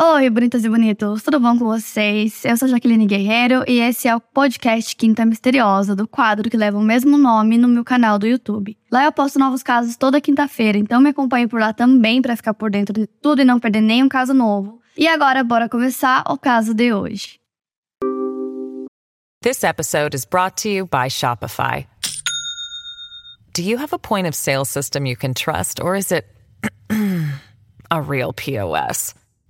Oi, bonitas e bonitos, tudo bom com vocês? Eu sou Jaqueline Guerreiro e esse é o podcast Quinta Misteriosa, do quadro que leva o mesmo nome no meu canal do YouTube. Lá eu posto novos casos toda quinta-feira, então me acompanhe por lá também para ficar por dentro de tudo e não perder nenhum caso novo. E agora, bora começar o caso de hoje. This episode is brought to you by Shopify. Do you have a point of sale system you can trust, or is it a real POS?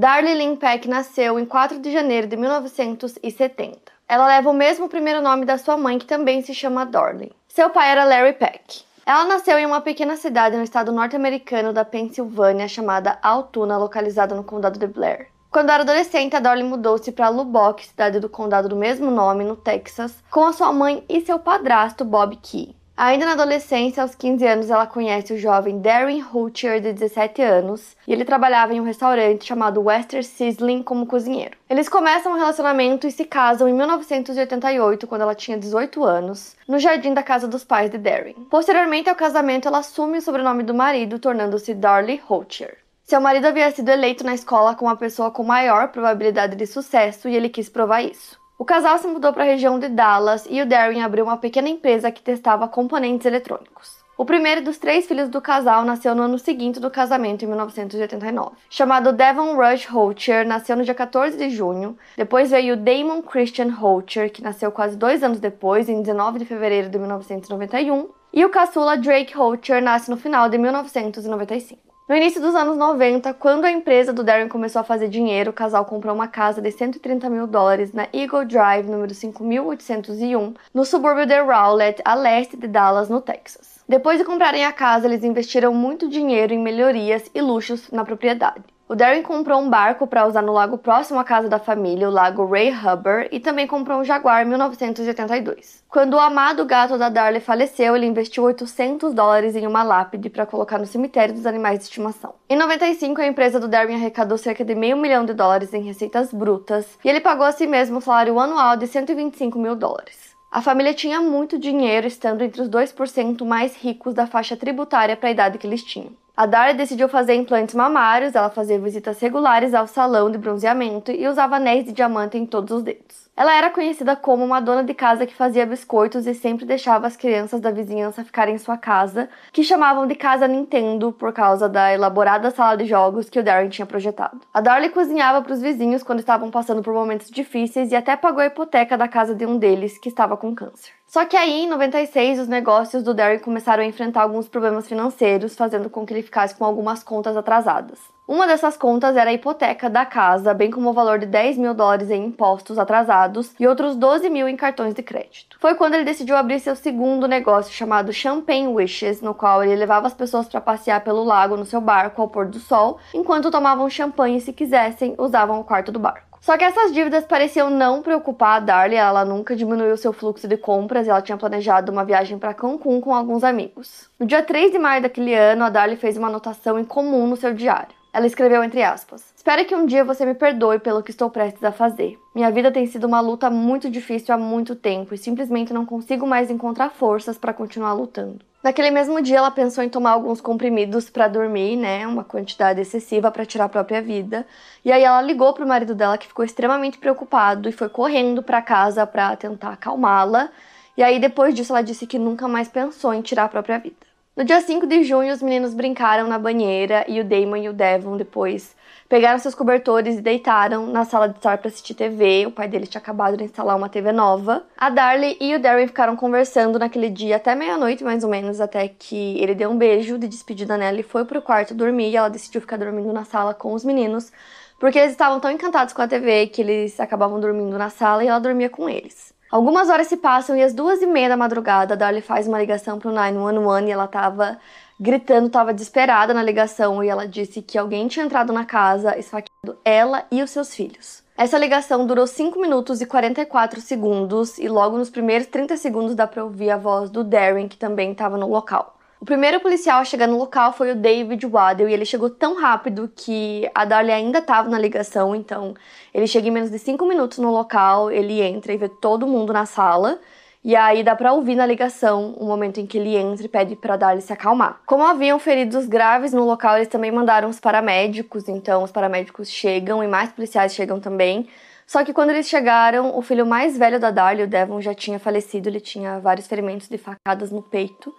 Darlie Lynn Peck nasceu em 4 de janeiro de 1970. Ela leva o mesmo primeiro nome da sua mãe, que também se chama Darlie. Seu pai era Larry Peck. Ela nasceu em uma pequena cidade no estado norte-americano da Pensilvânia chamada Altoona, localizada no condado de Blair. Quando era adolescente, a Dorley mudou-se para Lubbock, cidade do condado do mesmo nome, no Texas, com a sua mãe e seu padrasto Bob Key. Ainda na adolescência, aos 15 anos, ela conhece o jovem Darren Hutcher, de 17 anos, e ele trabalhava em um restaurante chamado Western Sizzling como cozinheiro. Eles começam um relacionamento e se casam em 1988, quando ela tinha 18 anos, no jardim da casa dos pais de Darren. Posteriormente ao casamento, ela assume o sobrenome do marido, tornando-se Darley Hutcher. Seu marido havia sido eleito na escola como a pessoa com maior probabilidade de sucesso e ele quis provar isso. O casal se mudou para a região de Dallas e o Darren abriu uma pequena empresa que testava componentes eletrônicos. O primeiro dos três filhos do casal nasceu no ano seguinte do casamento, em 1989. Chamado Devon Rush Holcher, nasceu no dia 14 de junho. Depois veio Damon Christian Holcher, que nasceu quase dois anos depois, em 19 de fevereiro de 1991. E o caçula Drake Holcher nasce no final de 1995. No início dos anos 90, quando a empresa do Darren começou a fazer dinheiro, o casal comprou uma casa de 130 mil dólares na Eagle Drive, número 5801, no subúrbio de Rowlett, a leste de Dallas, no Texas. Depois de comprarem a casa, eles investiram muito dinheiro em melhorias e luxos na propriedade. O Darren comprou um barco para usar no lago próximo à casa da família, o lago Ray Hubbard, e também comprou um Jaguar em 1982. Quando o amado gato da Darley faleceu, ele investiu 800 dólares em uma lápide para colocar no cemitério dos animais de estimação. Em 95, a empresa do Darwin arrecadou cerca de meio milhão de dólares em receitas brutas, e ele pagou a si mesmo um salário anual de 125 mil dólares. A família tinha muito dinheiro, estando entre os 2% mais ricos da faixa tributária para a idade que eles tinham. A Dara decidiu fazer implantes mamários, ela fazia visitas regulares ao salão de bronzeamento e usava anéis de diamante em todos os dedos. Ela era conhecida como uma dona de casa que fazia biscoitos e sempre deixava as crianças da vizinhança ficarem em sua casa, que chamavam de Casa Nintendo por causa da elaborada sala de jogos que o Darren tinha projetado. A Darley cozinhava para os vizinhos quando estavam passando por momentos difíceis e até pagou a hipoteca da casa de um deles que estava com câncer. Só que aí, em 96, os negócios do Derry começaram a enfrentar alguns problemas financeiros, fazendo com que ele ficasse com algumas contas atrasadas. Uma dessas contas era a hipoteca da casa, bem como o valor de 10 mil dólares em impostos atrasados e outros 12 mil em cartões de crédito. Foi quando ele decidiu abrir seu segundo negócio chamado Champagne Wishes, no qual ele levava as pessoas para passear pelo lago no seu barco ao pôr do sol, enquanto tomavam champanhe e, se quisessem, usavam o quarto do barco. Só que essas dívidas pareciam não preocupar a Darlie, ela nunca diminuiu seu fluxo de compras e ela tinha planejado uma viagem para Cancún com alguns amigos. No dia 3 de maio daquele ano, a Darlie fez uma anotação em comum no seu diário. Ela escreveu entre aspas: Espero que um dia você me perdoe pelo que estou prestes a fazer. Minha vida tem sido uma luta muito difícil há muito tempo e simplesmente não consigo mais encontrar forças para continuar lutando. Naquele mesmo dia, ela pensou em tomar alguns comprimidos para dormir, né? Uma quantidade excessiva para tirar a própria vida. E aí ela ligou pro marido dela, que ficou extremamente preocupado e foi correndo para casa para tentar acalmá-la. E aí depois disso ela disse que nunca mais pensou em tirar a própria vida. No dia 5 de junho, os meninos brincaram na banheira e o Damon e o Devon depois pegaram seus cobertores e deitaram na sala de estar para assistir TV. O pai deles tinha acabado de instalar uma TV nova. A Darlie e o Darren ficaram conversando naquele dia até meia-noite, mais ou menos, até que ele deu um beijo de despedida nela e foi pro quarto dormir. E ela decidiu ficar dormindo na sala com os meninos, porque eles estavam tão encantados com a TV que eles acabavam dormindo na sala e ela dormia com eles. Algumas horas se passam e às duas e meia da madrugada, a Darlie faz uma ligação pro 911 e ela tava gritando, estava desesperada na ligação e ela disse que alguém tinha entrado na casa, esfaqueado ela e os seus filhos. Essa ligação durou 5 minutos e 44 segundos e logo nos primeiros 30 segundos dá para ouvir a voz do Darren, que também estava no local. O primeiro policial a chegar no local foi o David Waddell e ele chegou tão rápido que a Darlie ainda estava na ligação, então ele chega em menos de 5 minutos no local, ele entra e vê todo mundo na sala. E aí dá para ouvir na ligação o momento em que ele entra e pede para Darlie se acalmar. Como haviam feridos graves no local, eles também mandaram os paramédicos, então os paramédicos chegam e mais policiais chegam também. Só que quando eles chegaram, o filho mais velho da Darlie, o Devon, já tinha falecido, ele tinha vários ferimentos de facadas no peito.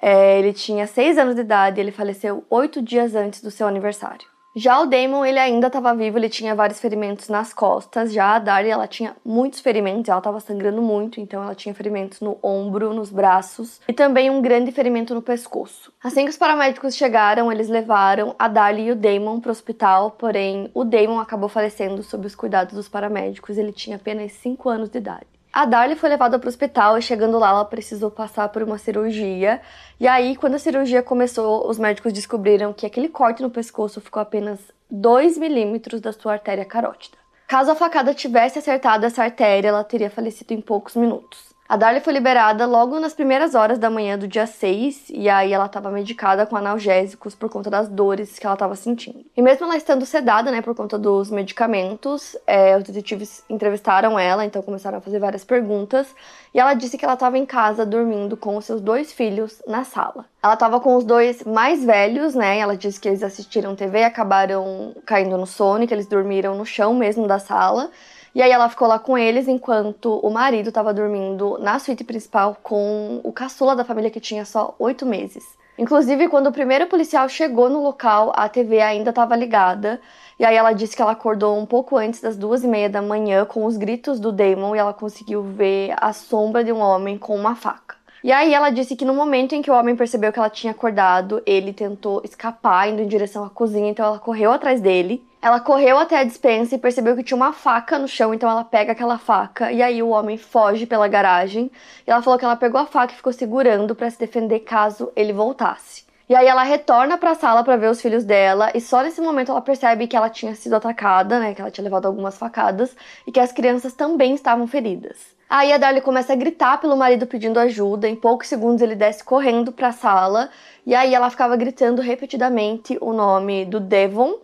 É, ele tinha seis anos de idade e ele faleceu oito dias antes do seu aniversário. Já o Damon, ele ainda estava vivo, ele tinha vários ferimentos nas costas. Já a Darlie, ela tinha muitos ferimentos, ela estava sangrando muito, então ela tinha ferimentos no ombro, nos braços e também um grande ferimento no pescoço. Assim que os paramédicos chegaram, eles levaram a Darlie e o Damon para o hospital, porém o Damon acabou falecendo sob os cuidados dos paramédicos, ele tinha apenas 5 anos de idade. A Darlie foi levada para o hospital e chegando lá ela precisou passar por uma cirurgia. E aí, quando a cirurgia começou, os médicos descobriram que aquele corte no pescoço ficou apenas 2 milímetros da sua artéria carótida. Caso a facada tivesse acertado essa artéria, ela teria falecido em poucos minutos. A Darlie foi liberada logo nas primeiras horas da manhã do dia 6, e aí ela estava medicada com analgésicos por conta das dores que ela estava sentindo. E mesmo ela estando sedada, né, por conta dos medicamentos, é, os detetives entrevistaram ela, então começaram a fazer várias perguntas, e ela disse que ela estava em casa dormindo com os seus dois filhos na sala. Ela estava com os dois mais velhos, né, ela disse que eles assistiram TV e acabaram caindo no sono, que eles dormiram no chão mesmo da sala, e aí ela ficou lá com eles enquanto o marido estava dormindo na suíte principal com o caçula da família que tinha só oito meses. Inclusive, quando o primeiro policial chegou no local, a TV ainda estava ligada. E aí ela disse que ela acordou um pouco antes das duas e meia da manhã com os gritos do Damon e ela conseguiu ver a sombra de um homem com uma faca. E aí ela disse que no momento em que o homem percebeu que ela tinha acordado, ele tentou escapar indo em direção à cozinha, então ela correu atrás dele. Ela correu até a dispensa e percebeu que tinha uma faca no chão, então ela pega aquela faca e aí o homem foge pela garagem. E ela falou que ela pegou a faca e ficou segurando para se defender caso ele voltasse. E aí ela retorna para a sala para ver os filhos dela e só nesse momento ela percebe que ela tinha sido atacada, né, que ela tinha levado algumas facadas e que as crianças também estavam feridas. Aí a Darlie começa a gritar pelo marido pedindo ajuda. Em poucos segundos ele desce correndo para a sala e aí ela ficava gritando repetidamente o nome do Devon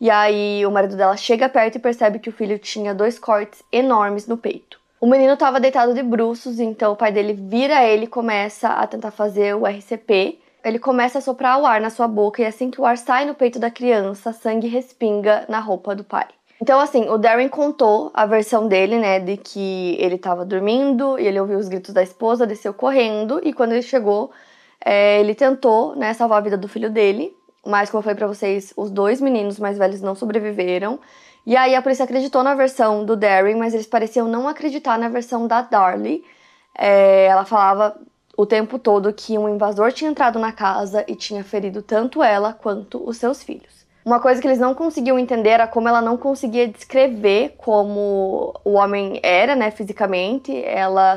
e aí o marido dela chega perto e percebe que o filho tinha dois cortes enormes no peito. O menino estava deitado de bruços, então o pai dele vira ele e começa a tentar fazer o RCP. Ele começa a soprar o ar na sua boca e assim que o ar sai no peito da criança, sangue respinga na roupa do pai. Então, assim, o Darren contou a versão dele, né, de que ele estava dormindo e ele ouviu os gritos da esposa, desceu correndo e quando ele chegou, é, ele tentou, né, salvar a vida do filho dele, mas, como eu falei pra vocês, os dois meninos mais velhos não sobreviveram. E aí a polícia acreditou na versão do Darren, mas eles pareciam não acreditar na versão da Darlie. É, ela falava o tempo todo que um invasor tinha entrado na casa e tinha ferido tanto ela quanto os seus filhos. Uma coisa que eles não conseguiam entender era como ela não conseguia descrever como o homem era, né, fisicamente. Ela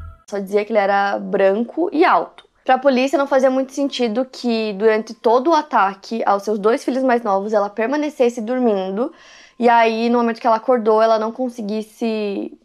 Só dizia que ele era branco e alto. Para a polícia não fazia muito sentido que durante todo o ataque aos seus dois filhos mais novos ela permanecesse dormindo e aí no momento que ela acordou ela não conseguisse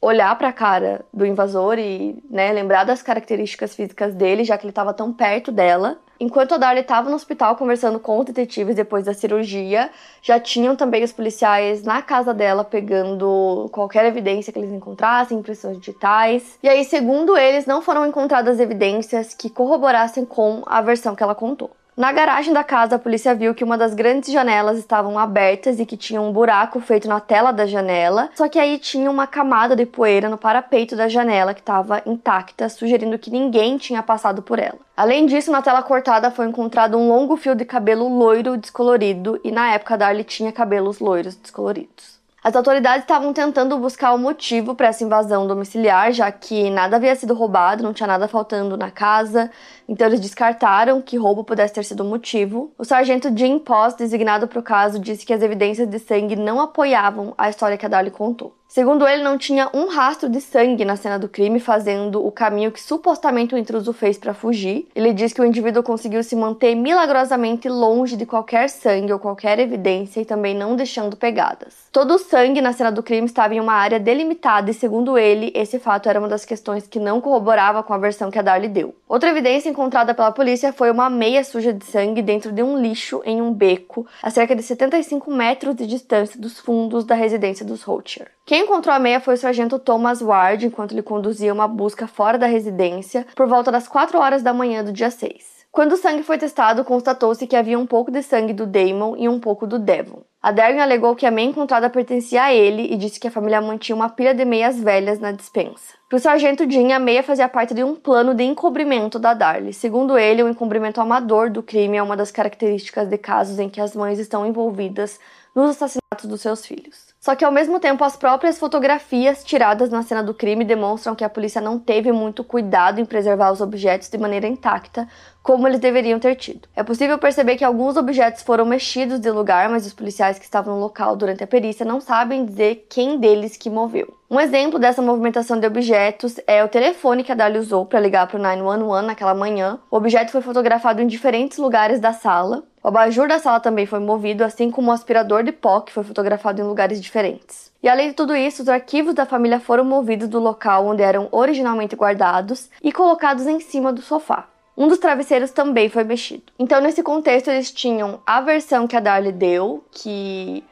olhar para a cara do invasor e né, lembrar das características físicas dele, já que ele estava tão perto dela. Enquanto a Darlie estava no hospital conversando com os detetives depois da cirurgia, já tinham também os policiais na casa dela pegando qualquer evidência que eles encontrassem, impressões digitais. E aí, segundo eles, não foram encontradas evidências que corroborassem com a versão que ela contou. Na garagem da casa, a polícia viu que uma das grandes janelas estavam abertas e que tinha um buraco feito na tela da janela, só que aí tinha uma camada de poeira no parapeito da janela que estava intacta, sugerindo que ninguém tinha passado por ela. Além disso, na tela cortada foi encontrado um longo fio de cabelo loiro descolorido e na época Darlie tinha cabelos loiros descoloridos. As autoridades estavam tentando buscar o motivo para essa invasão domiciliar, já que nada havia sido roubado, não tinha nada faltando na casa, então eles descartaram que roubo pudesse ter sido o motivo. O sargento Jim Poss, designado para o caso, disse que as evidências de sangue não apoiavam a história que a Darlie contou. Segundo ele, não tinha um rastro de sangue na cena do crime, fazendo o caminho que supostamente o intruso fez para fugir. Ele diz que o indivíduo conseguiu se manter milagrosamente longe de qualquer sangue ou qualquer evidência e também não deixando pegadas. Todo o sangue na cena do crime estava em uma área delimitada e, segundo ele, esse fato era uma das questões que não corroborava com a versão que a Darlie deu. Outra evidência encontrada pela polícia foi uma meia suja de sangue dentro de um lixo em um beco, a cerca de 75 metros de distância dos fundos da residência dos Rocher. Quem encontrou a meia foi o sargento Thomas Ward enquanto ele conduzia uma busca fora da residência por volta das 4 horas da manhã do dia 6. Quando o sangue foi testado, constatou-se que havia um pouco de sangue do Damon e um pouco do Devon. A Darwin alegou que a meia encontrada pertencia a ele e disse que a família mantinha uma pilha de meias velhas na dispensa. Para o sargento Jean, a meia fazia parte de um plano de encobrimento da Darlie. Segundo ele, o encobrimento amador do crime é uma das características de casos em que as mães estão envolvidas nos assassinatos dos seus filhos. Só que ao mesmo tempo, as próprias fotografias tiradas na cena do crime demonstram que a polícia não teve muito cuidado em preservar os objetos de maneira intacta, como eles deveriam ter tido. É possível perceber que alguns objetos foram mexidos de lugar, mas os policiais que estavam no local durante a perícia não sabem dizer quem deles que moveu. Um exemplo dessa movimentação de objetos é o telefone que a Dali usou para ligar para o 911 naquela manhã. O objeto foi fotografado em diferentes lugares da sala. O abajur da sala também foi movido, assim como o aspirador de pó, que foi fotografado em lugares diferentes. E além de tudo isso, os arquivos da família foram movidos do local onde eram originalmente guardados e colocados em cima do sofá. Um dos travesseiros também foi mexido. Então, nesse contexto, eles tinham a versão que a Darlie deu, que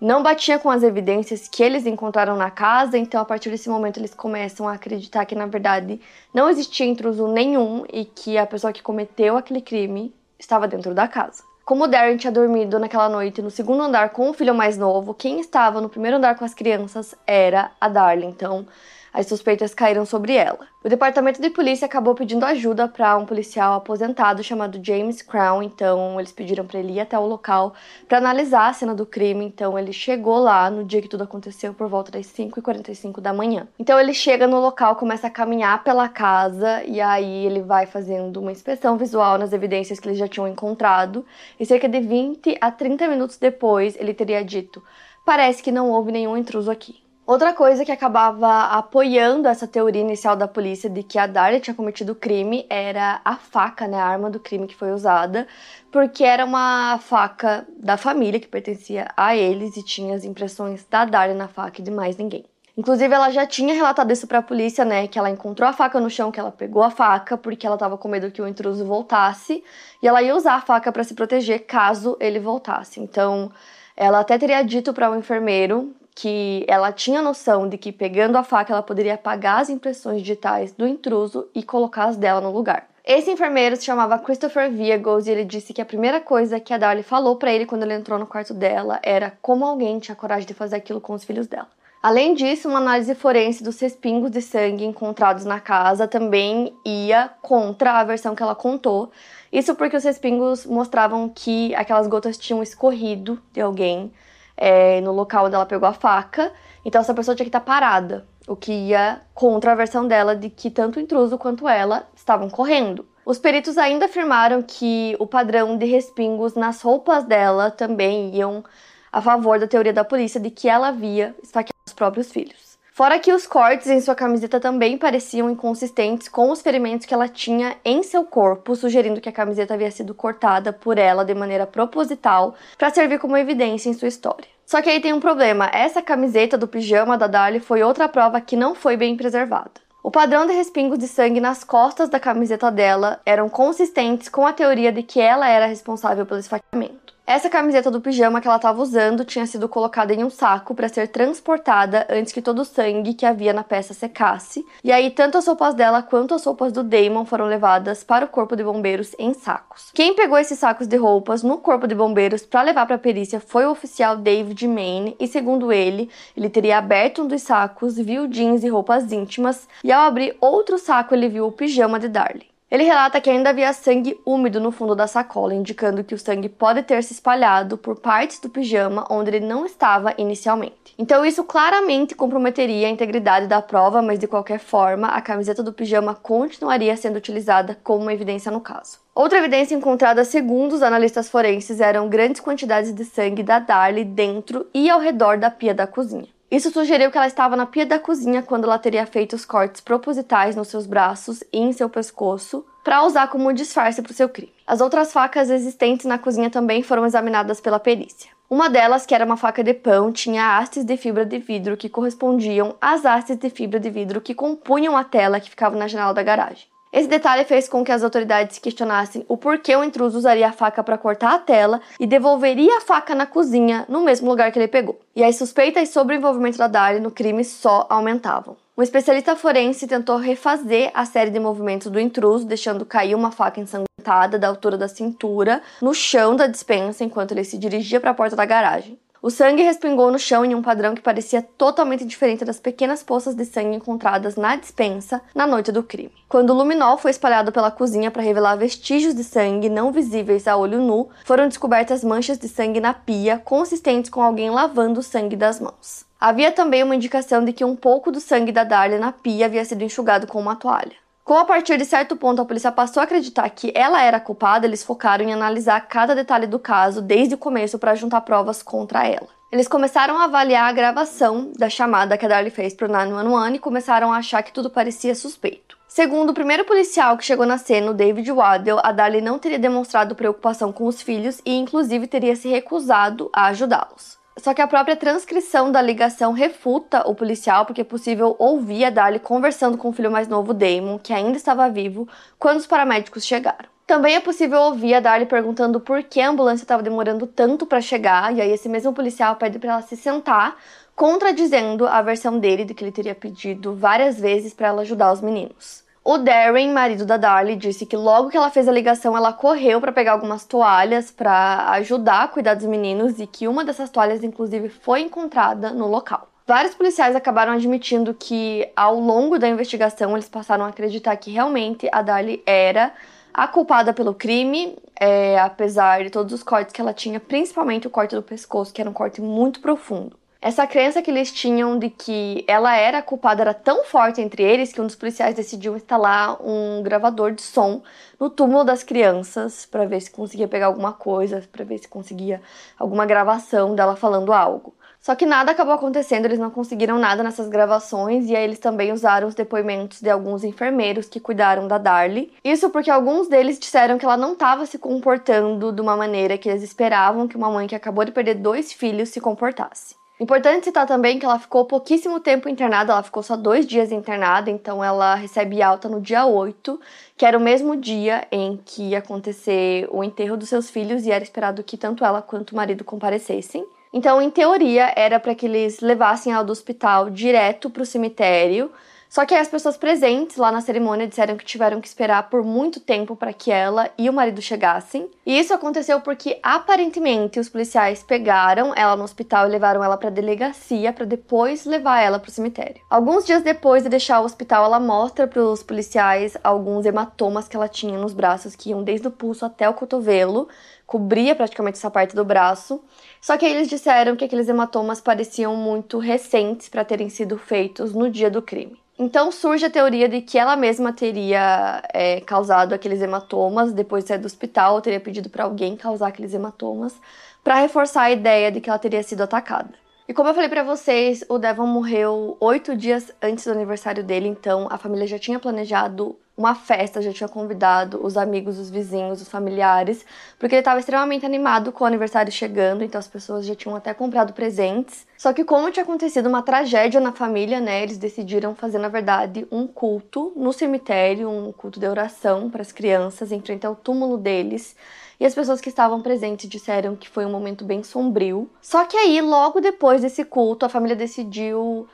não batia com as evidências que eles encontraram na casa, então a partir desse momento eles começam a acreditar que na verdade não existia intruso nenhum e que a pessoa que cometeu aquele crime estava dentro da casa. Como o Darren tinha dormido naquela noite no segundo andar com o filho mais novo, quem estava no primeiro andar com as crianças era a Darlene. Então, as suspeitas caíram sobre ela. O departamento de polícia acabou pedindo ajuda para um policial aposentado chamado James Crown, então eles pediram para ele ir até o local para analisar a cena do crime. Então ele chegou lá no dia que tudo aconteceu por volta das 5h45 da manhã. Então ele chega no local, começa a caminhar pela casa e aí ele vai fazendo uma inspeção visual nas evidências que eles já tinham encontrado. E cerca de 20 a 30 minutos depois ele teria dito: Parece que não houve nenhum intruso aqui. Outra coisa que acabava apoiando essa teoria inicial da polícia de que a Darlie tinha cometido o crime era a faca, né, a arma do crime que foi usada, porque era uma faca da família que pertencia a eles e tinha as impressões da Darlie na faca e de mais ninguém. Inclusive, ela já tinha relatado isso para a polícia, né? Que ela encontrou a faca no chão, que ela pegou a faca porque ela estava com medo que o intruso voltasse e ela ia usar a faca para se proteger caso ele voltasse. Então, ela até teria dito para o um enfermeiro que ela tinha noção de que pegando a faca ela poderia apagar as impressões digitais do intruso e colocar as dela no lugar. Esse enfermeiro se chamava Christopher Viegos e ele disse que a primeira coisa que a Darlie falou para ele quando ele entrou no quarto dela era como alguém tinha coragem de fazer aquilo com os filhos dela. Além disso, uma análise forense dos respingos de sangue encontrados na casa também ia contra a versão que ela contou. Isso porque os respingos mostravam que aquelas gotas tinham escorrido de alguém é, no local onde ela pegou a faca. Então essa pessoa tinha que estar parada, o que ia contra a versão dela de que tanto o intruso quanto ela estavam correndo. Os peritos ainda afirmaram que o padrão de respingos nas roupas dela também iam a favor da teoria da polícia de que ela havia esfaqueado os próprios filhos. Fora que os cortes em sua camiseta também pareciam inconsistentes com os ferimentos que ela tinha em seu corpo, sugerindo que a camiseta havia sido cortada por ela de maneira proposital para servir como evidência em sua história. Só que aí tem um problema: essa camiseta do pijama da Darlie foi outra prova que não foi bem preservada. O padrão de respingos de sangue nas costas da camiseta dela eram consistentes com a teoria de que ela era responsável pelo esfaqueamento. Essa camiseta do pijama que ela estava usando tinha sido colocada em um saco para ser transportada antes que todo o sangue que havia na peça secasse. E aí, tanto as roupas dela quanto as roupas do Damon foram levadas para o corpo de bombeiros em sacos. Quem pegou esses sacos de roupas no corpo de bombeiros para levar para a perícia foi o oficial David Maine, e segundo ele, ele teria aberto um dos sacos, viu jeans e roupas íntimas, e ao abrir outro saco, ele viu o pijama de Darlie. Ele relata que ainda havia sangue úmido no fundo da sacola, indicando que o sangue pode ter se espalhado por partes do pijama onde ele não estava inicialmente. Então isso claramente comprometeria a integridade da prova, mas de qualquer forma, a camiseta do pijama continuaria sendo utilizada como uma evidência no caso. Outra evidência encontrada, segundo os analistas forenses, eram grandes quantidades de sangue da Darlie dentro e ao redor da pia da cozinha. Isso sugeriu que ela estava na pia da cozinha quando ela teria feito os cortes propositais nos seus braços e em seu pescoço para usar como disfarce para o seu crime. As outras facas existentes na cozinha também foram examinadas pela perícia. Uma delas, que era uma faca de pão, tinha hastes de fibra de vidro que correspondiam às hastes de fibra de vidro que compunham a tela que ficava na janela da garagem. Esse detalhe fez com que as autoridades questionassem o porquê o intruso usaria a faca para cortar a tela e devolveria a faca na cozinha, no mesmo lugar que ele pegou. E as suspeitas sobre o envolvimento da Darlie no crime só aumentavam. Um especialista forense tentou refazer a série de movimentos do intruso, deixando cair uma faca ensanguentada da altura da cintura no chão da dispensa enquanto ele se dirigia para a porta da garagem. O sangue respingou no chão em um padrão que parecia totalmente diferente das pequenas poças de sangue encontradas na dispensa na noite do crime. Quando o luminol foi espalhado pela cozinha para revelar vestígios de sangue não visíveis a olho nu, foram descobertas manchas de sangue na pia, consistentes com alguém lavando o sangue das mãos. Havia também uma indicação de que um pouco do sangue da Darlia na pia havia sido enxugado com uma toalha. Como a partir de certo ponto a polícia passou a acreditar que ela era culpada, eles focaram em analisar cada detalhe do caso desde o começo para juntar provas contra ela. Eles começaram a avaliar a gravação da chamada que a Darlie fez para o 911 e começaram a achar que tudo parecia suspeito. Segundo o primeiro policial que chegou na cena, o David Waddell, a Darlie não teria demonstrado preocupação com os filhos e, inclusive, teria se recusado a ajudá-los. Só que a própria transcrição da ligação refuta o policial, porque é possível ouvir a Darlie conversando com o filho mais novo, Damon, que ainda estava vivo, quando os paramédicos chegaram. Também é possível ouvir a Darlie perguntando por que a ambulância estava demorando tanto para chegar, e aí esse mesmo policial pede para ela se sentar, contradizendo a versão dele de que ele teria pedido várias vezes para ela ajudar os meninos. O Darren, marido da Darlie, disse que logo que ela fez a ligação, ela correu para pegar algumas toalhas para ajudar a cuidar dos meninos e que uma dessas toalhas, inclusive, foi encontrada no local. Vários policiais acabaram admitindo que, ao longo da investigação, eles passaram a acreditar que realmente a Darlie era a culpada pelo crime, é, apesar de todos os cortes que ela tinha, principalmente o corte do pescoço, que era um corte muito profundo. Essa crença que eles tinham de que ela era culpada era tão forte entre eles que um dos policiais decidiu instalar um gravador de som no túmulo das crianças para ver se conseguia pegar alguma coisa, para ver se conseguia alguma gravação dela falando algo. Só que nada acabou acontecendo, eles não conseguiram nada nessas gravações e aí eles também usaram os depoimentos de alguns enfermeiros que cuidaram da Darlie. Isso porque alguns deles disseram que ela não estava se comportando de uma maneira que eles esperavam que uma mãe que acabou de perder dois filhos se comportasse. Importante citar também que ela ficou pouquíssimo tempo internada, ela ficou só dois dias internada, então ela recebe alta no dia 8, que era o mesmo dia em que ia acontecer o enterro dos seus filhos e era esperado que tanto ela quanto o marido comparecessem. Então, em teoria, era para que eles levassem ela do hospital direto para o cemitério, só que aí as pessoas presentes lá na cerimônia disseram que tiveram que esperar por muito tempo para que ela e o marido chegassem. E isso aconteceu porque aparentemente os policiais pegaram ela no hospital e levaram ela para delegacia para depois levar ela para o cemitério. Alguns dias depois de deixar o hospital, ela mostra para os policiais alguns hematomas que ela tinha nos braços que iam desde o pulso até o cotovelo, cobria praticamente essa parte do braço. Só que aí eles disseram que aqueles hematomas pareciam muito recentes para terem sido feitos no dia do crime. Então surge a teoria de que ela mesma teria é, causado aqueles hematomas depois de sair do hospital, teria pedido para alguém causar aqueles hematomas, para reforçar a ideia de que ela teria sido atacada. E como eu falei para vocês, o Devon morreu oito dias antes do aniversário dele, então a família já tinha planejado uma festa, já tinha convidado os amigos, os vizinhos, os familiares, porque ele estava extremamente animado com o aniversário chegando, então as pessoas já tinham até comprado presentes. Só que como tinha acontecido uma tragédia na família, né, eles decidiram fazer na verdade um culto no cemitério, um culto de oração para as crianças em frente ao túmulo deles. E as pessoas que estavam presentes disseram que foi um momento bem sombrio. Só que aí, logo depois desse culto, a família decidiu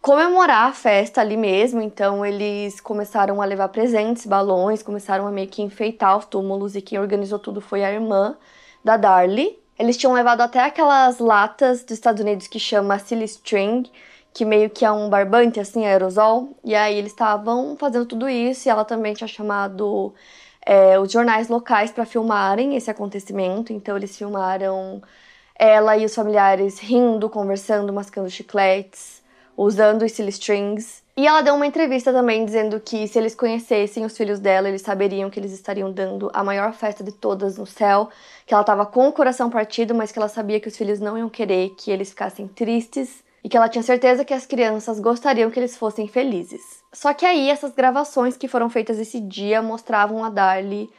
comemorar a festa ali mesmo, então eles começaram a levar presentes, balões, começaram a meio que enfeitar os túmulos e quem organizou tudo foi a irmã da Darlie. Eles tinham levado até aquelas latas dos Estados Unidos que chama silly string, que meio que é um barbante, assim, aerosol. E aí eles estavam fazendo tudo isso e ela também tinha chamado é, os jornais locais para filmarem esse acontecimento. Então eles filmaram ela e os familiares rindo, conversando, mascando chicletes, usando os silly strings. E ela deu uma entrevista também dizendo que se eles conhecessem os filhos dela, eles saberiam que eles estariam dando a maior festa de todas no céu, que ela estava com o coração partido, mas que ela sabia que os filhos não iam querer que eles ficassem tristes e que ela tinha certeza que as crianças gostariam que eles fossem felizes. Só que aí essas gravações que foram feitas esse dia mostravam a Darlie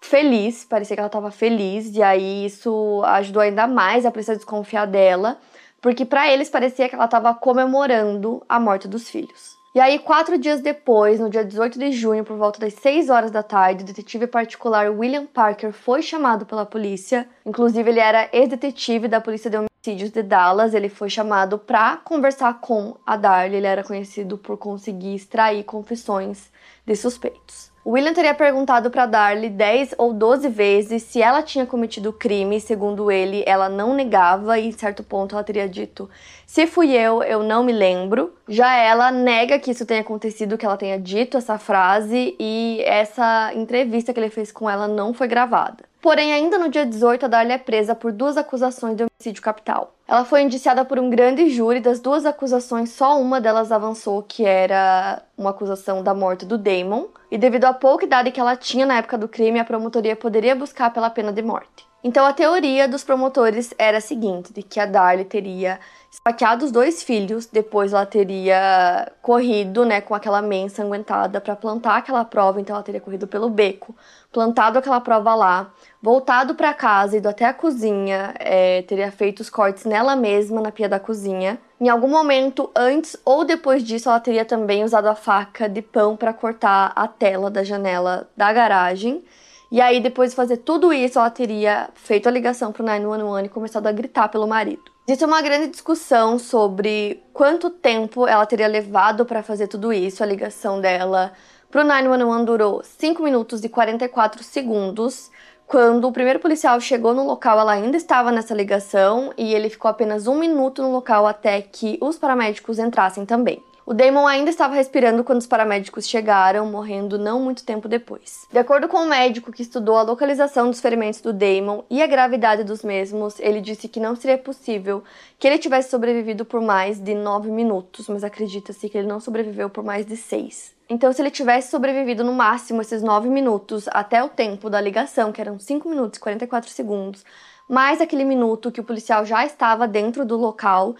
feliz, parecia que ela estava feliz, e aí isso ajudou ainda mais a polícia a desconfiar dela, porque para eles parecia que ela estava comemorando a morte dos filhos. E aí, quatro dias depois, no dia 18 de junho, por volta das 6 horas da tarde, o detetive particular William Parker foi chamado pela polícia. Inclusive, ele era ex-detetive da polícia de homicídios de Dallas. Ele foi chamado para conversar com a Darlie. Ele era conhecido por conseguir extrair confissões de suspeitos. William teria perguntado para Darlie 10 ou 12 vezes se ela tinha cometido o crime, segundo ele, ela não negava e em certo ponto ela teria dito: "Se fui eu, eu não me lembro". Já ela nega que isso tenha acontecido, que ela tenha dito essa frase e essa entrevista que ele fez com ela não foi gravada. Porém, ainda no dia 18, a Darlie é presa por duas acusações de homicídio capital. Ela foi indiciada por um grande júri. Das duas acusações, só uma delas avançou, que era uma acusação da morte do Damon. E devido à pouca idade que ela tinha na época do crime, a promotoria poderia buscar pela pena de morte. Então, a teoria dos promotores era a seguinte: de que a Darlie teria esfaqueado os dois filhos, depois ela teria corrido, né, com aquela meia ensanguentada para plantar aquela prova, então ela teria corrido pelo beco, plantado aquela prova lá, voltado para casa, ido até a cozinha, é, teria feito os cortes nela mesma na pia da cozinha. Em algum momento antes ou depois disso, ela teria também usado a faca de pão para cortar a tela da janela da garagem. E aí, depois de fazer tudo isso, ela teria feito a ligação pro 911 e começado a gritar pelo marido. Existe uma grande discussão sobre quanto tempo ela teria levado para fazer tudo isso. A ligação dela pro 911 durou 5 minutos e 44 segundos. Quando o primeiro policial chegou no local, ela ainda estava nessa ligação e ele ficou apenas um minuto no local até que os paramédicos entrassem também. O Damon ainda estava respirando quando os paramédicos chegaram, morrendo não muito tempo depois. De acordo com o médico que estudou a localização dos ferimentos do Damon e a gravidade dos mesmos, ele disse que não seria possível que ele tivesse sobrevivido por mais de 9 minutos, mas acredita-se que ele não sobreviveu por mais de 6. Então, se ele tivesse sobrevivido no máximo esses 9 minutos até o tempo da ligação, que eram 5 minutos e 44 segundos, mais aquele minuto que o policial já estava dentro do local,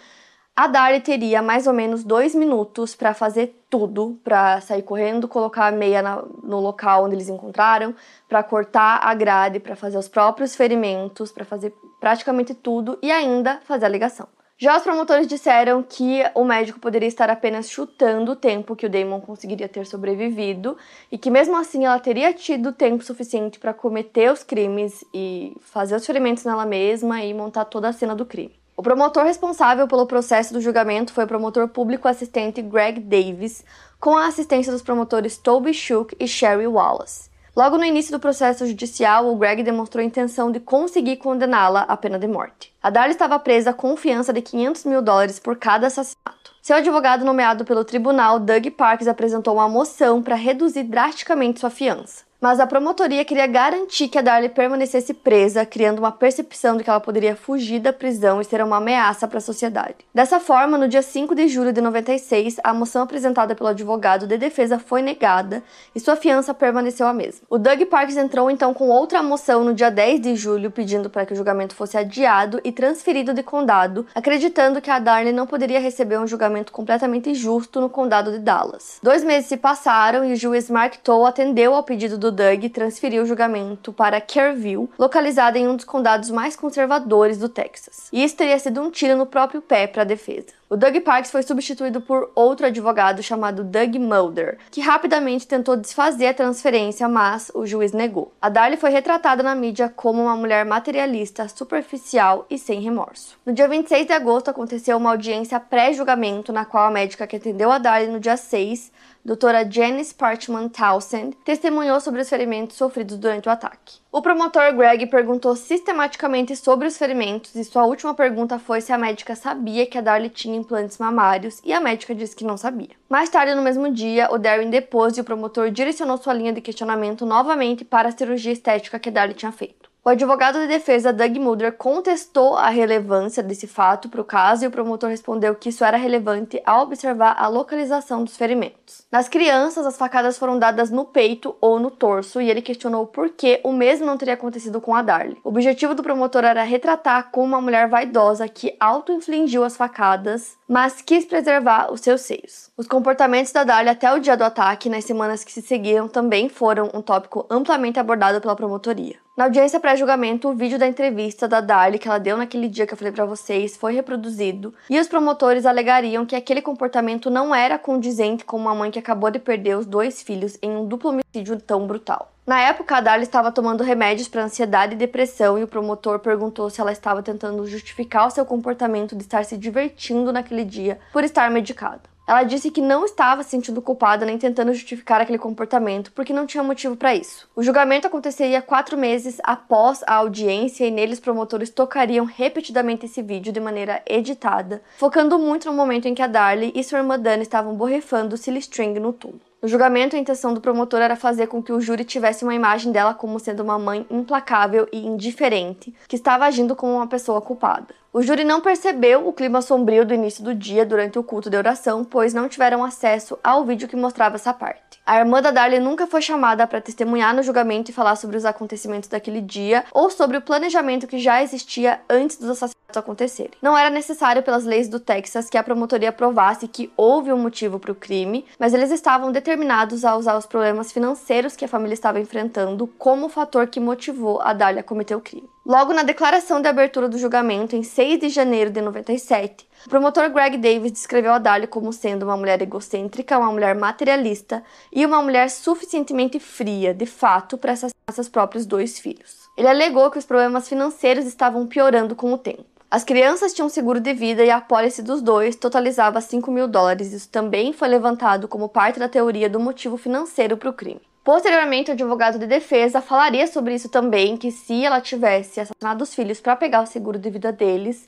a Darlie teria mais ou menos dois minutos para fazer tudo, para sair correndo, colocar a meia na, no local onde eles encontraram, para cortar a grade, para fazer os próprios ferimentos, para fazer praticamente tudo e ainda fazer a ligação. Já os promotores disseram que o médico poderia estar apenas chutando o tempo que o Damon conseguiria ter sobrevivido e que mesmo assim ela teria tido tempo suficiente para cometer os crimes e fazer os ferimentos nela mesma e montar toda a cena do crime. O promotor responsável pelo processo do julgamento foi o promotor público assistente Greg Davis, com a assistência dos promotores Toby Shook e Sherry Wallace. Logo no início do processo judicial, o Greg demonstrou intenção de conseguir condená-la à pena de morte. A Darlie estava presa com fiança de 500 mil dólares por cada assassinato. Seu advogado nomeado pelo tribunal, Doug Parks, apresentou uma moção para reduzir drasticamente sua fiança mas a promotoria queria garantir que a Darlie permanecesse presa, criando uma percepção de que ela poderia fugir da prisão e ser uma ameaça para a sociedade. Dessa forma, no dia 5 de julho de 96, a moção apresentada pelo advogado de defesa foi negada e sua fiança permaneceu a mesma. O Doug Parks entrou então com outra moção no dia 10 de julho, pedindo para que o julgamento fosse adiado e transferido de condado, acreditando que a Darlie não poderia receber um julgamento completamente justo no condado de Dallas. Dois meses se passaram e o juiz Mark Toll atendeu ao pedido do do Doug transferiu o julgamento para Kerrville, localizada em um dos condados mais conservadores do Texas. E isso teria sido um tiro no próprio pé para a defesa. O Doug Parks foi substituído por outro advogado chamado Doug Mulder, que rapidamente tentou desfazer a transferência, mas o juiz negou. A Darlie foi retratada na mídia como uma mulher materialista, superficial e sem remorso. No dia 26 de agosto aconteceu uma audiência pré-julgamento na qual a médica que atendeu a Darlie no dia 6 doutora Janice Parchman Townsend, testemunhou sobre os ferimentos sofridos durante o ataque. O promotor Greg perguntou sistematicamente sobre os ferimentos e sua última pergunta foi se a médica sabia que a Darlie tinha implantes mamários e a médica disse que não sabia. Mais tarde no mesmo dia, o Darren depôs e o promotor direcionou sua linha de questionamento novamente para a cirurgia estética que Darley tinha feito. O advogado de defesa Doug Mulder contestou a relevância desse fato para o caso e o promotor respondeu que isso era relevante ao observar a localização dos ferimentos. Nas crianças, as facadas foram dadas no peito ou no torso e ele questionou por que o mesmo não teria acontecido com a Darlie. O objetivo do promotor era retratar como uma mulher vaidosa que auto-infligiu as facadas, mas quis preservar os seus seios. Os comportamentos da Darlie até o dia do ataque, nas semanas que se seguiram, também foram um tópico amplamente abordado pela promotoria. Na audiência pré-julgamento, o vídeo da entrevista da Darlie que ela deu naquele dia que eu falei para vocês foi reproduzido e os promotores alegariam que aquele comportamento não era condizente com uma mãe que acabou de perder os dois filhos em um duplo homicídio tão brutal. Na época, a Darlie estava tomando remédios para ansiedade e depressão e o promotor perguntou se ela estava tentando justificar o seu comportamento de estar se divertindo naquele dia por estar medicada. Ela disse que não estava se sentindo culpada nem tentando justificar aquele comportamento, porque não tinha motivo para isso. O julgamento aconteceria quatro meses após a audiência e nele os promotores tocariam repetidamente esse vídeo de maneira editada, focando muito no momento em que a Darlie e sua irmã Dana estavam borrifando silly string no túmulo. No julgamento, a intenção do promotor era fazer com que o júri tivesse uma imagem dela como sendo uma mãe implacável e indiferente, que estava agindo como uma pessoa culpada. O júri não percebeu o clima sombrio do início do dia durante o culto de oração, pois não tiveram acesso ao vídeo que mostrava essa parte. A irmã da Darlie nunca foi chamada para testemunhar no julgamento e falar sobre os acontecimentos daquele dia ou sobre o planejamento que já existia antes dos assassinatos acontecerem. Não era necessário pelas leis do Texas que a promotoria provasse que houve um motivo para o crime, mas eles estavam determinados a usar os problemas financeiros que a família estava enfrentando como fator que motivou a Darlie a cometer o crime. Logo na declaração de abertura do julgamento, em 6 de janeiro de 97, o promotor Greg Davis descreveu a Darlie como sendo uma mulher egocêntrica, uma mulher materialista e uma mulher suficientemente fria, de fato, para assassinar seus próprios dois filhos. Ele alegou que os problemas financeiros estavam piorando com o tempo. As crianças tinham seguro de vida e a pólice dos dois totalizava 5 mil dólares. Isso também foi levantado como parte da teoria do motivo financeiro para o crime. Posteriormente, o advogado de defesa falaria sobre isso também, que se ela tivesse assassinado os filhos para pegar o seguro de vida deles,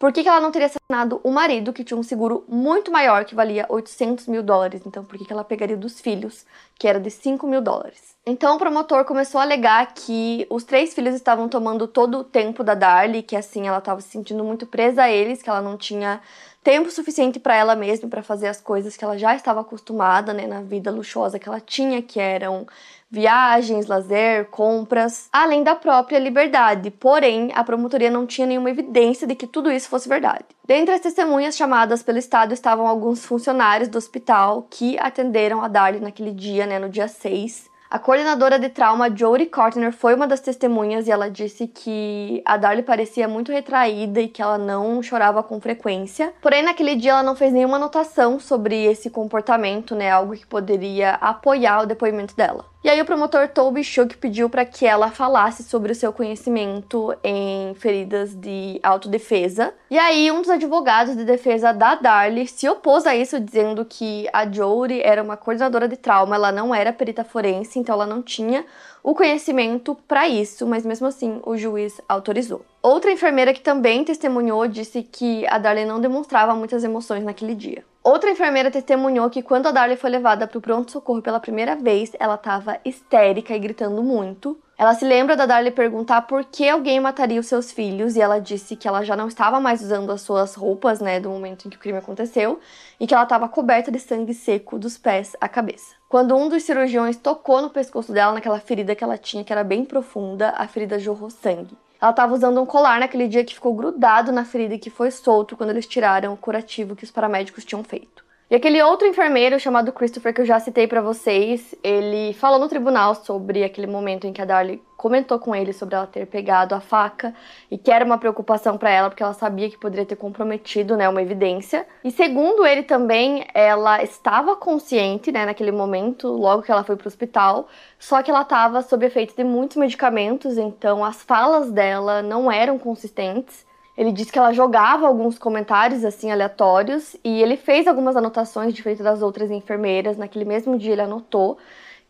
por que, que, ela não teria assassinado o marido, que tinha um seguro muito maior, que valia 800 mil dólares? Então, por que, que ela pegaria dos filhos, que era de 5 mil dólares? Então, o promotor começou a alegar que os três filhos estavam tomando todo o tempo da Darlie, que assim ela estava se sentindo muito presa a eles, que ela não tinha tempo suficiente para ela mesma para fazer as coisas que ela já estava acostumada, né, na vida luxuosa que ela tinha, que eram viagens, lazer, compras, além da própria liberdade. Porém, a promotoria não tinha nenhuma evidência de que tudo isso fosse verdade. Dentre as testemunhas chamadas pelo Estado estavam alguns funcionários do hospital que atenderam a Darlie naquele dia, né, no dia 6, a coordenadora de trauma, Jodie Cortner, foi uma das testemunhas e ela disse que a Darlie parecia muito retraída e que ela não chorava com frequência. Porém, naquele dia ela não fez nenhuma anotação sobre esse comportamento, né? Algo que poderia apoiar o depoimento dela. E aí o promotor Toby Shook pediu para que ela falasse sobre o seu conhecimento em feridas de autodefesa. E aí um dos advogados de defesa da Darlie se opôs a isso, dizendo que a Jodie era uma coordenadora de trauma, ela não era perita forense, então ela não tinha o conhecimento para isso, mas mesmo assim o juiz autorizou. Outra enfermeira que também testemunhou disse que a Darlie não demonstrava muitas emoções naquele dia. Outra enfermeira testemunhou que quando a Darlie foi levada para o pronto-socorro pela primeira vez, ela estava histérica e gritando muito. Ela se lembra da Darlie perguntar por que alguém mataria os seus filhos e ela disse que ela já não estava mais usando as suas roupas, né, do momento em que o crime aconteceu, e que ela estava coberta de sangue seco dos pés à cabeça. Quando um dos cirurgiões tocou no pescoço dela, naquela ferida que ela tinha, que era bem profunda, a ferida jorrou sangue. Ela estava usando um colar naquele dia que ficou grudado na ferida e que foi solto quando eles tiraram o curativo que os paramédicos tinham feito. E aquele outro enfermeiro chamado Christopher que eu já citei para vocês, ele falou no tribunal sobre aquele momento em que a Darlie comentou com ele sobre ela ter pegado a faca e que era uma preocupação para ela porque ela sabia que poderia ter comprometido, né, uma evidência. E segundo ele também, ela estava consciente, né, naquele momento, logo que ela foi para o hospital, só que ela estava sob efeito de muitos medicamentos, então as falas dela não eram consistentes. Ele disse que ela jogava alguns comentários assim aleatórios e ele fez algumas anotações diferentes das outras enfermeiras. Naquele mesmo dia ele anotou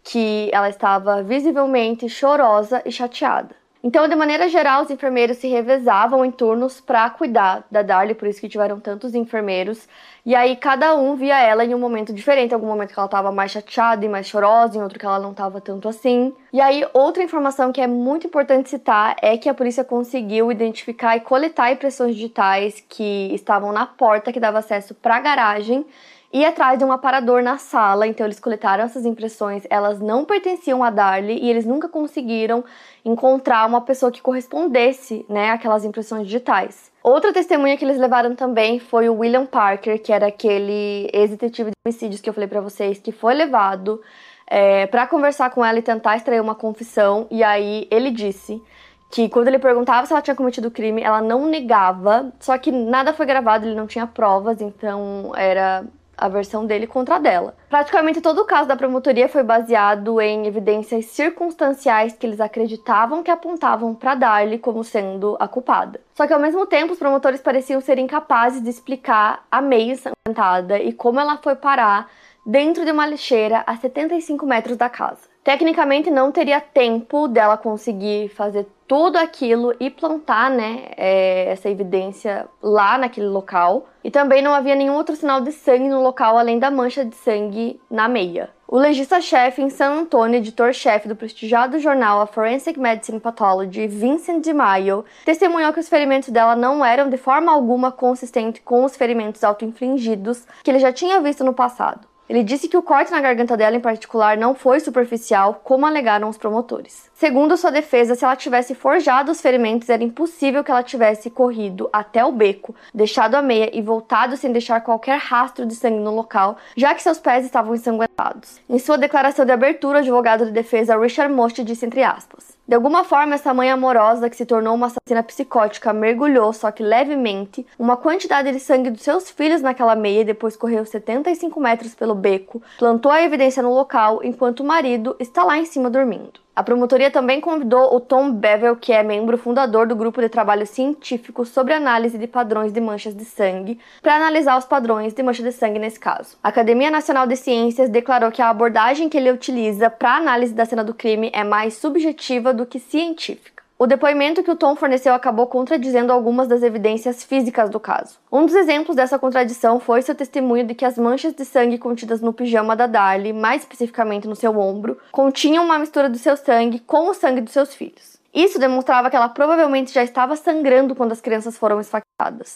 que ela estava visivelmente chorosa e chateada. Então, de maneira geral, os enfermeiros se revezavam em turnos para cuidar da Darlie, por isso que tiveram tantos enfermeiros. E aí cada um via ela em um momento diferente, algum momento que ela estava mais chateada e mais chorosa, em outro que ela não estava tanto assim. E aí outra informação que é muito importante citar é que a polícia conseguiu identificar e coletar impressões digitais que estavam na porta que dava acesso para a garagem e atrás de um aparador na sala. Então eles coletaram essas impressões, elas não pertenciam a Darlie e eles nunca conseguiram encontrar uma pessoa que correspondesse, né, àquelas impressões digitais. Outra testemunha que eles levaram também foi o William Parker, que era aquele ex-detetive de homicídios que eu falei para vocês, que foi levado é, para conversar com ela e tentar extrair uma confissão. E aí ele disse que quando ele perguntava se ela tinha cometido o crime, ela não negava, só que nada foi gravado, ele não tinha provas, então era a versão dele contra a dela. Praticamente todo o caso da promotoria foi baseado em evidências circunstanciais que eles acreditavam que apontavam para Darlie como sendo a culpada. Só que ao mesmo tempo, os promotores pareciam ser incapazes de explicar a meia ensanguentada e como ela foi parar dentro de uma lixeira a 75 metros da casa. Tecnicamente, não teria tempo dela conseguir fazer tudo aquilo e plantar, né, é, essa evidência lá naquele local. E também não havia nenhum outro sinal de sangue no local além da mancha de sangue na meia. O legista-chefe em San Antonio, editor-chefe do prestigiado jornal A Forensic Medicine Pathology, Vincent de Maio, testemunhou que os ferimentos dela não eram de forma alguma consistentes com os ferimentos auto-infligidos que ele já tinha visto no passado. Ele disse que o corte na garganta dela, em particular, não foi superficial, como alegaram os promotores. Segundo sua defesa, se ela tivesse forjado os ferimentos, era impossível que ela tivesse corrido até o beco, deixado a meia e voltado sem deixar qualquer rastro de sangue no local, já que seus pés estavam ensanguentados. Em sua declaração de abertura, o advogado de defesa Richard Most disse entre aspas: de alguma forma, essa mãe amorosa que se tornou uma assassina psicótica mergulhou, só que levemente, uma quantidade de sangue dos seus filhos naquela meia e depois correu 75 metros pelo beco, plantou a evidência no local enquanto o marido está lá em cima dormindo. A promotoria também convidou o Tom Bevel, que é membro fundador do grupo de trabalho científico sobre análise de padrões de manchas de sangue, para analisar os padrões de mancha de sangue nesse caso. A Academia Nacional de Ciências declarou que a abordagem que ele utiliza para análise da cena do crime é mais subjetiva do que científica. O depoimento que o Tom forneceu acabou contradizendo algumas das evidências físicas do caso. Um dos exemplos dessa contradição foi seu testemunho de que as manchas de sangue contidas no pijama da Darlie, mais especificamente no seu ombro, continham uma mistura do seu sangue com o sangue dos seus filhos. Isso demonstrava que ela provavelmente já estava sangrando quando as crianças foram esfaqueadas.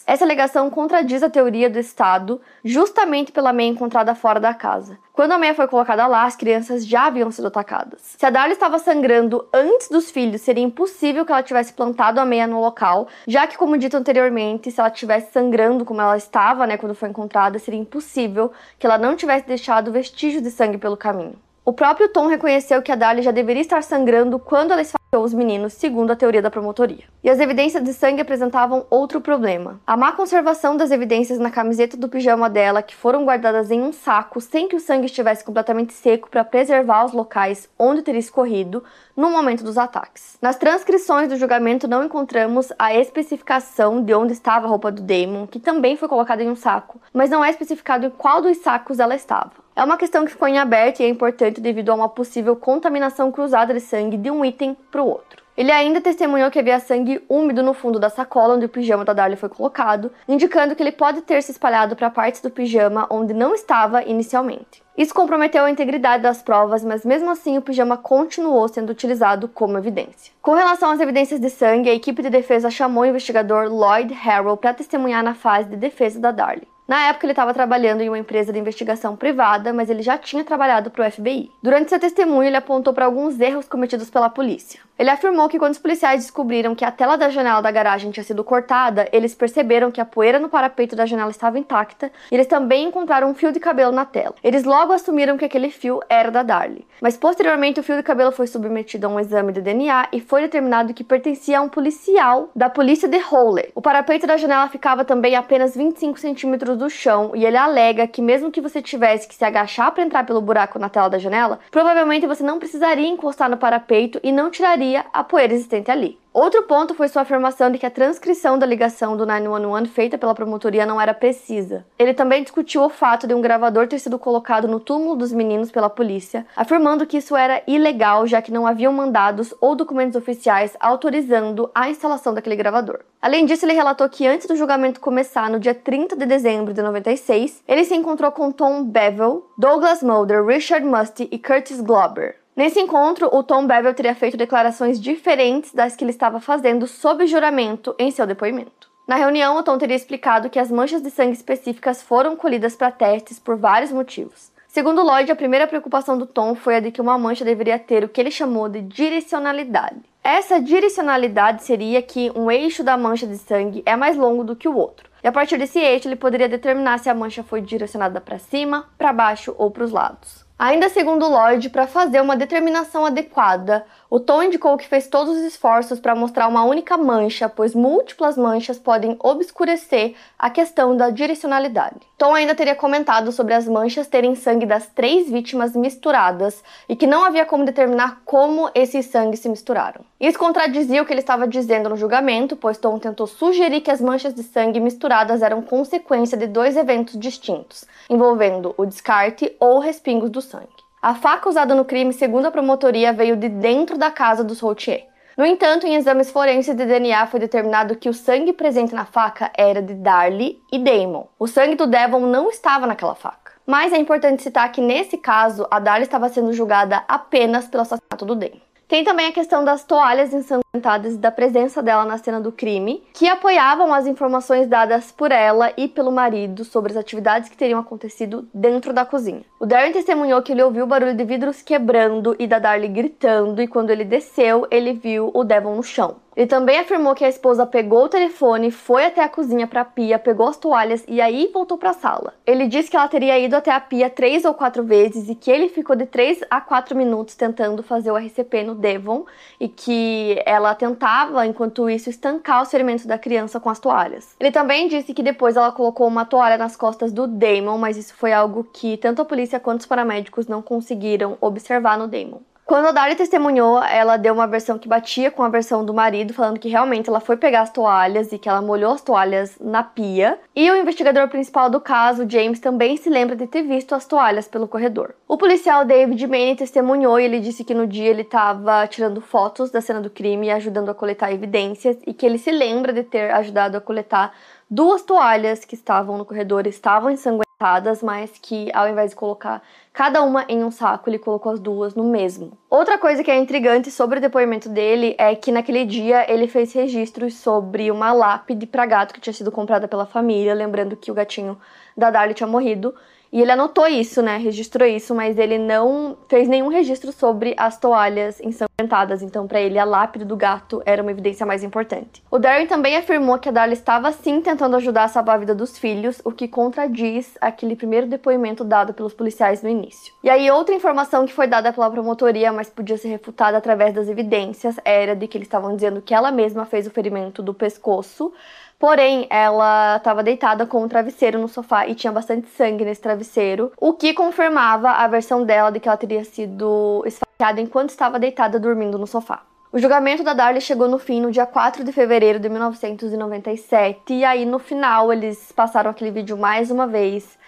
Essa alegação contradiz a teoria do Estado, justamente pela meia encontrada fora da casa. Quando a meia foi colocada lá, as crianças já haviam sido atacadas. Se a Darla estava sangrando antes dos filhos, seria impossível que ela tivesse plantado a meia no local, já que, como dito anteriormente, se ela estivesse sangrando como ela estava, né, quando foi encontrada, seria impossível que ela não tivesse deixado vestígios de sangue pelo caminho. O próprio Tom reconheceu que a Darlie já deveria estar sangrando quando ela esfaqueou os meninos, segundo a teoria da promotoria. E as evidências de sangue apresentavam outro problema: a má conservação das evidências na camiseta do pijama dela, que foram guardadas em um saco sem que o sangue estivesse completamente seco para preservar os locais onde teria escorrido no momento dos ataques. Nas transcrições do julgamento não encontramos a especificação de onde estava a roupa do Damon, que também foi colocada em um saco, mas não é especificado em qual dos sacos ela estava. É uma questão que ficou em aberto e é importante devido a uma possível contaminação cruzada de sangue de um item para o outro. Ele ainda testemunhou que havia sangue úmido no fundo da sacola onde o pijama da Darlie foi colocado, indicando que ele pode ter se espalhado para partes do pijama onde não estava inicialmente. Isso comprometeu a integridade das provas, mas mesmo assim o pijama continuou sendo utilizado como evidência. Com relação às evidências de sangue, a equipe de defesa chamou o investigador Lloyd Harrell para testemunhar na fase de defesa da Darlie. Na época, ele estava trabalhando em uma empresa de investigação privada, mas ele já tinha trabalhado para o FBI. Durante seu testemunho, ele apontou para alguns erros cometidos pela polícia. Ele afirmou que quando os policiais descobriram que a tela da janela da garagem tinha sido cortada, eles perceberam que a poeira no parapeito da janela estava intacta e eles também encontraram um fio de cabelo na tela. Eles logo assumiram que aquele fio era da Darlie. Mas posteriormente, o fio de cabelo foi submetido a um exame de DNA e foi determinado que pertencia a um policial da polícia de Howley. O parapeito da janela ficava também a apenas 25 centímetros do chão e ele alega que mesmo que você tivesse que se agachar para entrar pelo buraco na tela da janela, provavelmente você não precisaria encostar no parapeito e não tiraria teoria, a poeira existente ali. Outro ponto foi sua afirmação de que a transcrição da ligação do 911 feita pela promotoria não era precisa. Ele também discutiu o fato de um gravador ter sido colocado no túmulo dos meninos pela polícia, afirmando que isso era ilegal já que não haviam mandados ou documentos oficiais autorizando a instalação daquele gravador. Além disso, ele relatou que antes do julgamento começar, no dia 30 de dezembro de 96, ele se encontrou com Tom Bevel, Douglas Mulder, Richard Musty e Curtis Glover. Nesse encontro, o Tom Bevel teria feito declarações diferentes das que ele estava fazendo sob juramento em seu depoimento. Na reunião, o Tom teria explicado que as manchas de sangue específicas foram colhidas para testes por vários motivos. Segundo Lloyd, a primeira preocupação do Tom foi a de que uma mancha deveria ter o que ele chamou de direcionalidade. Essa direcionalidade seria que um eixo da mancha de sangue é mais longo do que o outro. E a partir desse eixo, ele poderia determinar se a mancha foi direcionada para cima, para baixo ou para os lados. Ainda segundo Lloyd, para fazer uma determinação adequada, o Tom indicou que fez todos os esforços para mostrar uma única mancha, pois múltiplas manchas podem obscurecer a questão da direcionalidade. Tom ainda teria comentado sobre as manchas terem sangue das três vítimas misturadas e que não havia como determinar como esses sangues se misturaram. Isso contradizia o que ele estava dizendo no julgamento, pois Tom tentou sugerir que as manchas de sangue misturadas eram consequência de dois eventos distintos, envolvendo o descarte ou respingos do sangue. A faca usada no crime, segundo a promotoria, veio de dentro da casa dos Routier. No entanto, em exames forenses de DNA foi determinado que o sangue presente na faca era de Darley e Damon. O sangue do Devon não estava naquela faca. Mas é importante citar que nesse caso, a Darley estava sendo julgada apenas pelo assassinato do Damon. Tem também a questão das toalhas ensanguentadas e da presença dela na cena do crime, que apoiavam as informações dadas por ela e pelo marido sobre as atividades que teriam acontecido dentro da cozinha. O Darren testemunhou que ele ouviu o barulho de vidros quebrando e da Darlie gritando, e quando ele desceu, ele viu o Devon no chão. Ele também afirmou que a esposa pegou o telefone, foi até a cozinha para a pia, pegou as toalhas e aí voltou para a sala. Ele disse que ela teria ido até a pia três ou quatro vezes e que ele ficou de três a quatro minutos tentando fazer o RCP no Devon e que ela tentava, enquanto isso, estancar os ferimentos da criança com as toalhas. Ele também disse que depois ela colocou uma toalha nas costas do Damon, mas isso foi algo que tanto a polícia quanto os paramédicos não conseguiram observar no Damon. Quando a Dari testemunhou, ela deu uma versão que batia com a versão do marido, falando que realmente ela foi pegar as toalhas e que ela molhou as toalhas na pia. E o investigador principal do caso, James, também se lembra de ter visto as toalhas pelo corredor. O policial David Maney testemunhou e ele disse que no dia ele estava tirando fotos da cena do crime e ajudando a coletar evidências e que ele se lembra de ter ajudado a coletar duas toalhas que estavam no corredor, estavam ensanguentadas, mas que ao invés de colocar cada uma em um saco, ele colocou as duas no mesmo. Outra coisa que é intrigante sobre o depoimento dele é que naquele dia ele fez registros sobre uma lápide para gato que tinha sido comprada pela família, lembrando que o gatinho da Darlie tinha morrido. E ele anotou isso, né? Registrou isso, mas ele não fez nenhum registro sobre as toalhas ensanguentadas. Então, para ele, a lápide do gato era uma evidência mais importante. O Darren também afirmou que a Darla estava sim tentando ajudar a salvar a vida dos filhos, o que contradiz aquele primeiro depoimento dado pelos policiais no início. E aí, outra informação que foi dada pela promotoria, mas podia ser refutada através das evidências, era de que eles estavam dizendo que ela mesma fez o ferimento do pescoço Porém, ela estava deitada com um travesseiro no sofá e tinha bastante sangue nesse travesseiro, o que confirmava a versão dela de que ela teria sido esfaqueada enquanto estava deitada dormindo no sofá. O julgamento da Darlie chegou no fim no dia 4 de fevereiro de 1997, e aí no final eles passaram aquele vídeo mais uma vez,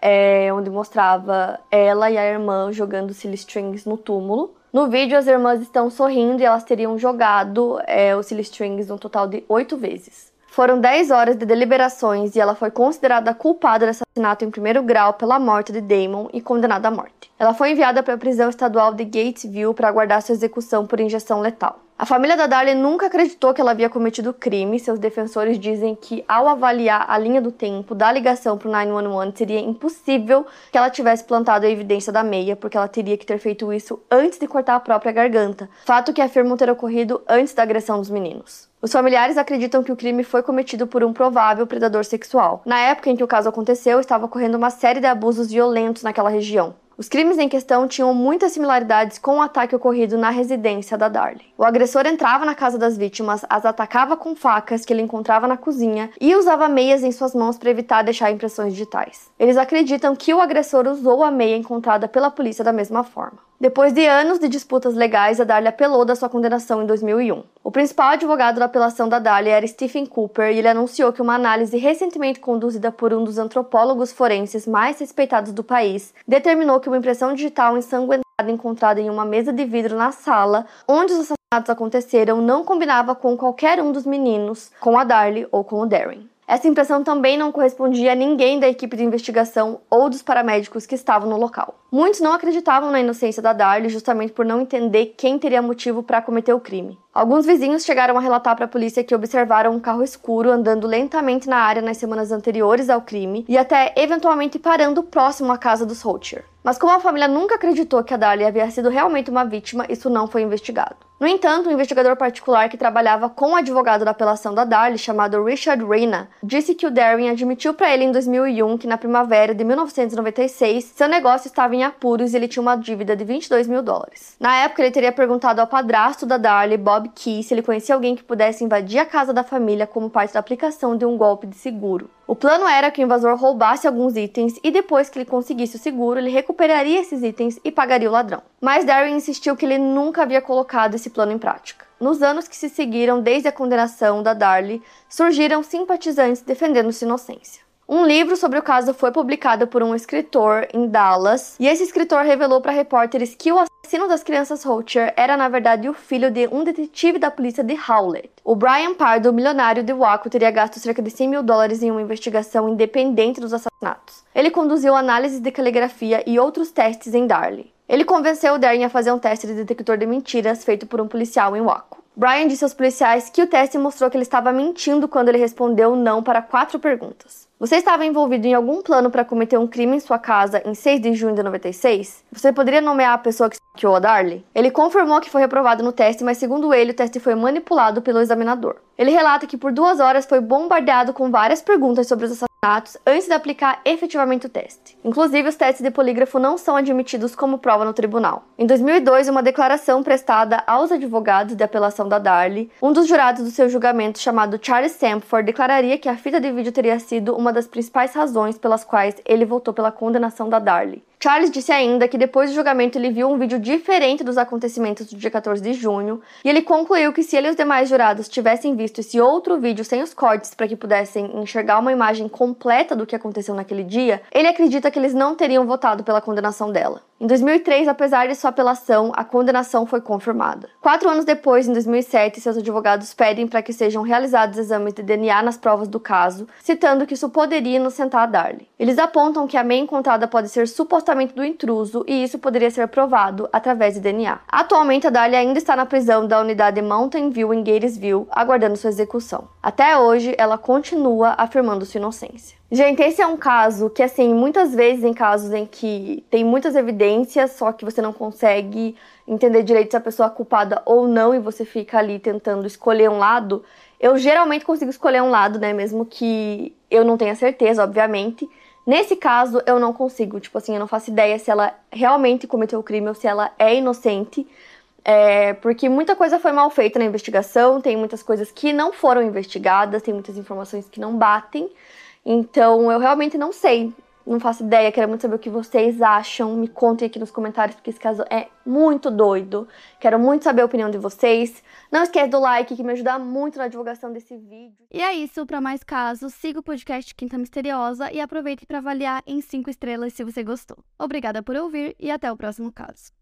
é, onde mostrava ela e a irmã jogando silly strings no túmulo. No vídeo, as irmãs estão sorrindo e elas teriam jogado é, os silly strings um total de oito vezes. Foram 10 horas de deliberações e ela foi considerada culpada de assassinato em primeiro grau pela morte de Damon e condenada à morte. Ela foi enviada para a prisão estadual de Gatesville para aguardar sua execução por injeção letal. A família da Darlie nunca acreditou que ela havia cometido crime. Seus defensores dizem que, ao avaliar a linha do tempo da ligação para o 911, seria impossível que ela tivesse plantado a evidência da meia, porque ela teria que ter feito isso antes de cortar a própria garganta, fato que afirmam ter ocorrido antes da agressão dos meninos. Os familiares acreditam que o crime foi cometido por um provável predador sexual. Na época em que o caso aconteceu, estava ocorrendo uma série de abusos violentos naquela região. Os crimes em questão tinham muitas similaridades com o ataque ocorrido na residência da Darlie. O agressor entrava na casa das vítimas, as atacava com facas que ele encontrava na cozinha e usava meias em suas mãos para evitar deixar impressões digitais. Eles acreditam que o agressor usou a meia encontrada pela polícia da mesma forma. Depois de anos de disputas legais, a Darlie apelou da sua condenação em 2001. O principal advogado da apelação da Darlie era Stephen Cooper e ele anunciou que uma análise recentemente conduzida por um dos antropólogos forenses mais respeitados do país determinou que uma impressão digital ensanguentada encontrada em uma mesa de vidro na sala onde os assassinatos aconteceram não combinava com qualquer um dos meninos, com a Darlie ou com o Darren. Essa impressão também não correspondia a ninguém da equipe de investigação ou dos paramédicos que estavam no local. Muitos não acreditavam na inocência da Darlie justamente por não entender quem teria motivo para cometer o crime. Alguns vizinhos chegaram a relatar para a polícia que observaram um carro escuro andando lentamente na área nas semanas anteriores ao crime e até eventualmente parando próximo à casa dos Holcher. Mas como a família nunca acreditou que a Darlie havia sido realmente uma vítima, isso não foi investigado. No entanto, um investigador particular que trabalhava com o advogado da apelação da Darlie, chamado Richard Reina, disse que o Darren admitiu para ele em 2001 que na primavera de 1996 seu negócio estava em apuros e ele tinha uma dívida de 22 mil dólares. Na época, ele teria perguntado ao padrasto da Darlie, Bob Key, se ele conhecia alguém que pudesse invadir a casa da família como parte da aplicação de um golpe de seguro. O plano era que o invasor roubasse alguns itens e depois que ele conseguisse o seguro, ele recuperaria esses itens e pagaria o ladrão. Mas Darren insistiu que ele nunca havia colocado esse plano em prática. Nos anos que se seguiram desde a condenação da Darlie, surgiram simpatizantes defendendo sua inocência. Um livro sobre o caso foi publicado por um escritor em Dallas, e esse escritor revelou para repórteres que o assassino das crianças Rocher era na verdade o filho de um detetive da polícia de Howlett. O Brian Pardo, milionário de Waco, teria gasto cerca de 100 mil dólares em uma investigação independente dos assassinatos. Ele conduziu análises de caligrafia e outros testes em Darley. Ele convenceu o Darren a fazer um teste de detector de mentiras feito por um policial em Waco. Brian disse aos policiais que o teste mostrou que ele estava mentindo quando ele respondeu não para quatro perguntas. Você estava envolvido em algum plano para cometer um crime em sua casa em 6 de junho de 96? Você poderia nomear a pessoa que hackeou a Darlie? Ele confirmou que foi reprovado no teste, mas segundo ele, o teste foi manipulado pelo examinador. Ele relata que por duas horas foi bombardeado com várias perguntas sobre os assassinatos antes de aplicar efetivamente o teste. Inclusive, os testes de polígrafo não são admitidos como prova no tribunal. Em 2002, uma declaração prestada aos advogados de apelação da Darlie, um dos jurados do seu julgamento, chamado Charles Samford, declararia que a fita de vídeo teria sido uma das principais razões pelas quais ele votou pela condenação da Darlie. Charles disse ainda que depois do julgamento ele viu um vídeo diferente dos acontecimentos do dia 14 de junho, e ele concluiu que se ele e os demais jurados tivessem visto esse outro vídeo sem os cortes para que pudessem enxergar uma imagem completa do que aconteceu naquele dia, ele acredita que eles não teriam votado pela condenação dela. Em 2003, apesar de sua apelação, a condenação foi confirmada. Quatro anos depois, em 2007, seus advogados pedem para que sejam realizados exames de DNA nas provas do caso, citando que isso poderia inocentar a Darlie. Eles apontam que a meia encontrada pode ser supostamente do intruso e isso poderia ser provado através de DNA. Atualmente, a Darlie ainda está na prisão da unidade Mountain View em Gatesville, aguardando sua execução. Até hoje, ela continua afirmando sua inocência. Gente, esse é um caso que, assim, muitas vezes em casos em que tem muitas evidências, só que você não consegue entender direito se a pessoa é culpada ou não e você fica ali tentando escolher um lado, eu geralmente consigo escolher um lado, né? Mesmo que eu não tenha certeza, obviamente. Nesse caso, eu não consigo. Tipo assim, eu não faço ideia se ela realmente cometeu o crime ou se ela é inocente. É, porque muita coisa foi mal feita na investigação, tem muitas coisas que não foram investigadas, tem muitas informações que não batem. Então eu realmente não sei, não faço ideia, quero muito saber o que vocês acham. Me contem aqui nos comentários, porque esse caso é muito doido. Quero muito saber a opinião de vocês. Não esquece do like, que me ajuda muito na divulgação desse vídeo. E é isso, para mais casos, siga o podcast Quinta Misteriosa e aproveite para avaliar em 5 estrelas se você gostou. Obrigada por ouvir e até o próximo caso.